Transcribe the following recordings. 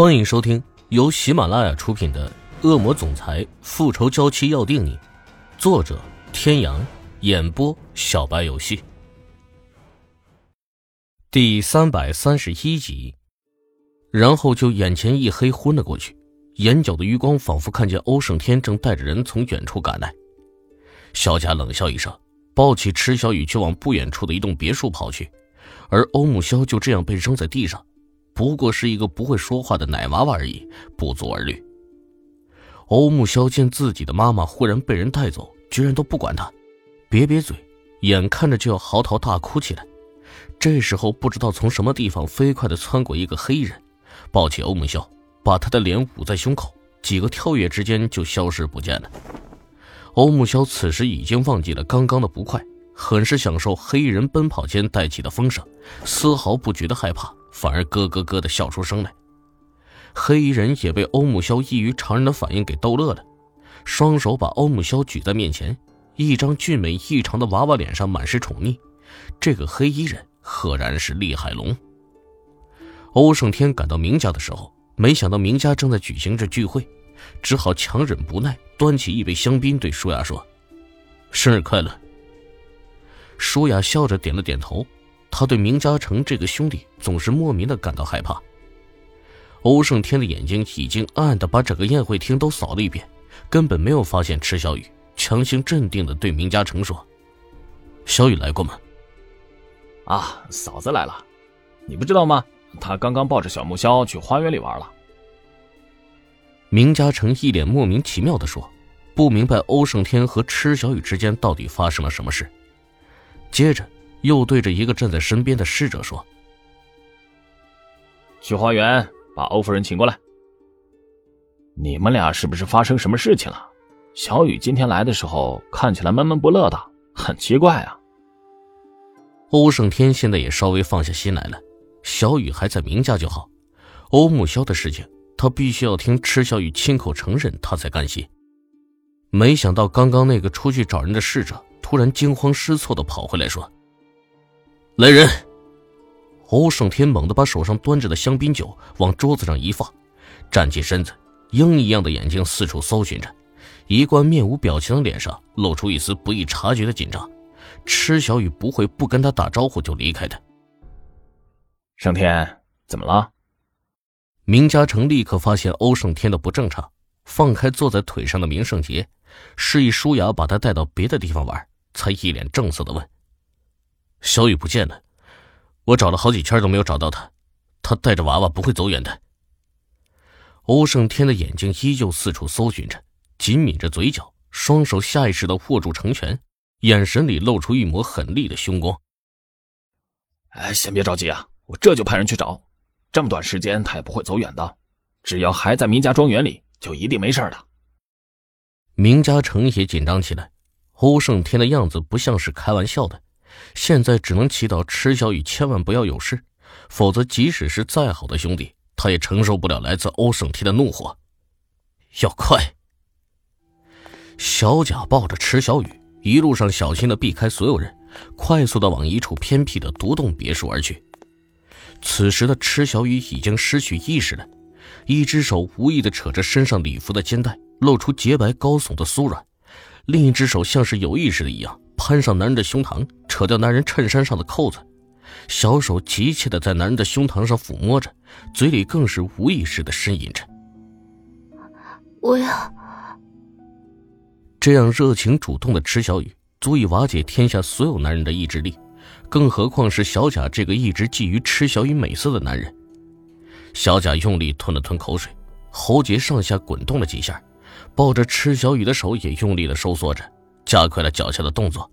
欢迎收听由喜马拉雅出品的《恶魔总裁复仇娇妻要定你》，作者：天阳，演播：小白游戏。第三百三十一集，然后就眼前一黑，昏了过去，眼角的余光仿佛看见欧胜天正带着人从远处赶来。小贾冷笑一声，抱起池小雨就往不远处的一栋别墅跑去，而欧木萧就这样被扔在地上。不过是一个不会说话的奶娃娃而已，不足而虑。欧木萧见自己的妈妈忽然被人带走，居然都不管他，瘪瘪嘴，眼看着就要嚎啕大哭起来。这时候，不知道从什么地方飞快地窜过一个黑人，抱起欧木萧，把他的脸捂在胸口，几个跳跃之间就消失不见了。欧木萧此时已经忘记了刚刚的不快，很是享受黑衣人奔跑间带起的风声，丝毫不觉得害怕。反而咯咯咯的笑出声来，黑衣人也被欧木萧异于常人的反应给逗乐了，双手把欧木萧举在面前，一张俊美异常的娃娃脸上满是宠溺。这个黑衣人赫然是厉海龙。欧胜天赶到明家的时候，没想到明家正在举行着聚会，只好强忍不耐，端起一杯香槟对舒雅说：“生日快乐。”舒雅笑着点了点头。他对明嘉诚这个兄弟总是莫名的感到害怕。欧胜天的眼睛已经暗暗的把整个宴会厅都扫了一遍，根本没有发现池小雨，强行镇定的对明嘉诚说：“小雨来过吗？”“啊，嫂子来了，你不知道吗？她刚刚抱着小木萧去花园里玩了。”明嘉诚一脸莫名其妙的说，不明白欧胜天和池小雨之间到底发生了什么事。接着。又对着一个站在身边的侍者说：“去花园把欧夫人请过来。你们俩是不是发生什么事情了？小雨今天来的时候看起来闷闷不乐的，很奇怪啊。”欧胜天现在也稍微放下心来了，小雨还在明家就好。欧木萧的事情，他必须要听池小雨亲口承认，他才甘心。没想到刚刚那个出去找人的侍者，突然惊慌失措的跑回来，说。来人！欧胜天猛地把手上端着的香槟酒往桌子上一放，站起身子，鹰一样的眼睛四处搜寻着，一贯面无表情的脸上露出一丝不易察觉的紧张。池小雨不会不跟他打招呼就离开的。胜天，怎么了？明嘉诚立刻发现欧胜天的不正常，放开坐在腿上的明胜杰，示意舒雅把他带到别的地方玩，才一脸正色的问。小雨不见了，我找了好几圈都没有找到他，他带着娃娃不会走远的。欧胜天的眼睛依旧四处搜寻着，紧抿着嘴角，双手下意识的握住成拳，眼神里露出一抹狠厉的凶光。哎，先别着急啊，我这就派人去找。这么短时间，他也不会走远的，只要还在明家庄园里，就一定没事的。明家成也紧张起来，欧胜天的样子不像是开玩笑的。现在只能祈祷池小雨千万不要有事，否则即使是再好的兄弟，他也承受不了来自欧胜天的怒火。要快！小贾抱着池小雨，一路上小心的避开所有人，快速的往一处偏僻的独栋别墅而去。此时的池小雨已经失去意识了，一只手无意的扯着身上礼服的肩带，露出洁白高耸的酥软，另一只手像是有意识的一样。攀上男人的胸膛，扯掉男人衬衫上的扣子，小手急切的在男人的胸膛上抚摸着，嘴里更是无意识的呻吟着：“我要……”这样热情主动的池小雨，足以瓦解天下所有男人的意志力，更何况是小贾这个一直觊觎池小雨美色的男人。小贾用力吞了吞口水，喉结上下滚动了几下，抱着池小雨的手也用力的收缩着。加快了脚下的动作，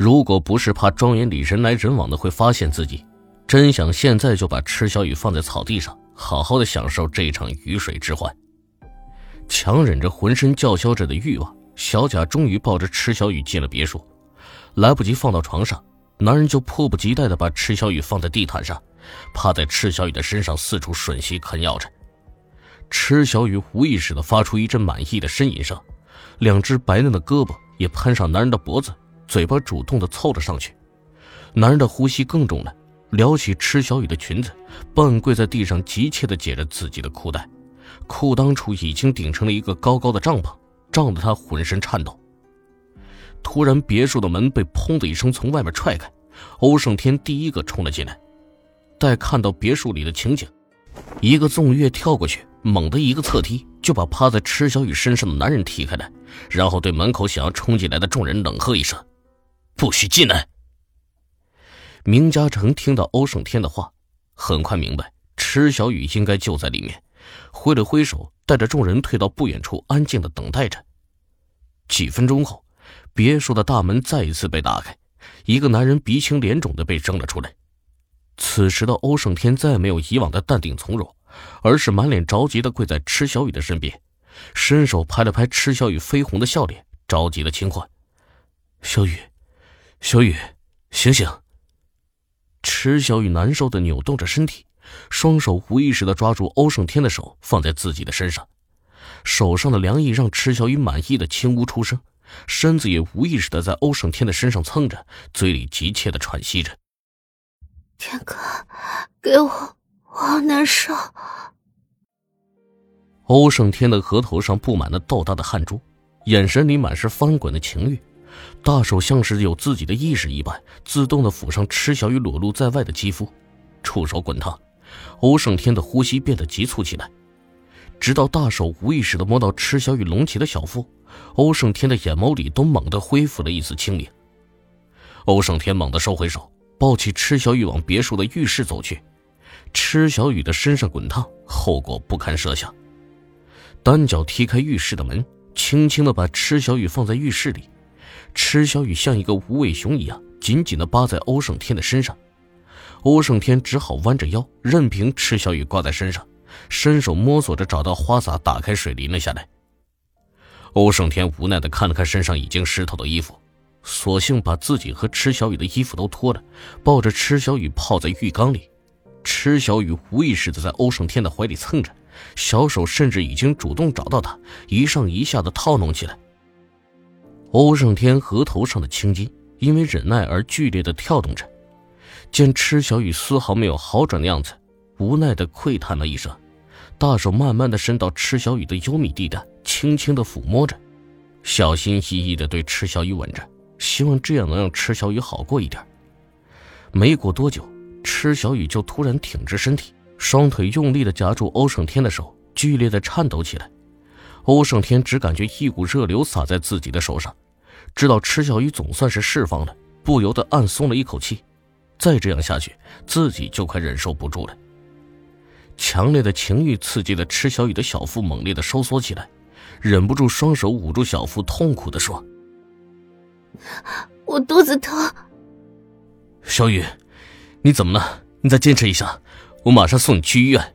如果不是怕庄园里人来人往的会发现自己，真想现在就把池小雨放在草地上，好好的享受这场鱼水之欢。强忍着浑身叫嚣着的欲望，小贾终于抱着池小雨进了别墅。来不及放到床上，男人就迫不及待的把池小雨放在地毯上，趴在池小雨的身上四处吮吸啃咬着。池小雨无意识的发出一阵满意的呻吟声，两只白嫩的胳膊。也攀上男人的脖子，嘴巴主动的凑了上去。男人的呼吸更重了，撩起池小雨的裙子，半跪在地上，急切地解着自己的裤带。裤裆处已经顶成了一个高高的帐篷，胀得他浑身颤抖。突然，别墅的门被“砰”的一声从外面踹开，欧胜天第一个冲了进来。待看到别墅里的情景，一个纵跃跳过去，猛地一个侧踢，就把趴在池小雨身上的男人踢开来，然后对门口想要冲进来的众人冷喝一声：“不许进来！”明嘉诚听到欧胜天的话，很快明白池小雨应该就在里面，挥了挥手，带着众人退到不远处，安静的等待着。几分钟后，别墅的大门再一次被打开，一个男人鼻青脸肿的被扔了出来。此时的欧胜天再没有以往的淡定从容，而是满脸着急的跪在池小雨的身边，伸手拍了拍池小雨绯红的笑脸，着急的轻唤：“小雨，小雨，醒醒！”池小雨难受的扭动着身体，双手无意识的抓住欧胜天的手，放在自己的身上，手上的凉意让池小雨满意的轻呜出声，身子也无意识的在欧胜天的身上蹭着，嘴里急切的喘息着。天哥，给我，我好难受。欧胜天的额头上布满了豆大的汗珠，眼神里满是翻滚的情欲，大手像是有自己的意识一般，自动的抚上池小雨裸露在外的肌肤，触手滚烫，欧胜天的呼吸变得急促起来，直到大手无意识的摸到池小雨隆起的小腹，欧胜天的眼眸里都猛地恢复了一丝清明。欧胜天猛地收回手。抱起池小雨往别墅的浴室走去，池小雨的身上滚烫，后果不堪设想。单脚踢开浴室的门，轻轻的把池小雨放在浴室里。池小雨像一个无尾熊一样，紧紧的扒在欧胜天的身上。欧胜天只好弯着腰，任凭池小雨挂在身上，伸手摸索着找到花洒，打开水淋了下来。欧胜天无奈的看了看身上已经湿透的衣服。索性把自己和池小雨的衣服都脱了，抱着池小雨泡在浴缸里。池小雨无意识的在欧胜天的怀里蹭着，小手甚至已经主动找到他，一上一下的套弄起来。欧胜天额头上的青筋因为忍耐而剧烈的跳动着，见池小雨丝毫没有好转的样子，无奈的喟叹了一声，大手慢慢的伸到池小雨的幽密地带，轻轻的抚摸着，小心翼翼的对池小雨吻着。希望这样能让池小雨好过一点。没过多久，池小雨就突然挺直身体，双腿用力的夹住欧胜天的手，剧烈的颤抖起来。欧胜天只感觉一股热流洒在自己的手上，知道池小雨总算是释放了，不由得暗松了一口气。再这样下去，自己就快忍受不住了。强烈的情欲刺激的池小雨的小腹，猛烈的收缩起来，忍不住双手捂住小腹，痛苦的说。我肚子疼，小雨，你怎么了？你再坚持一下，我马上送你去医院。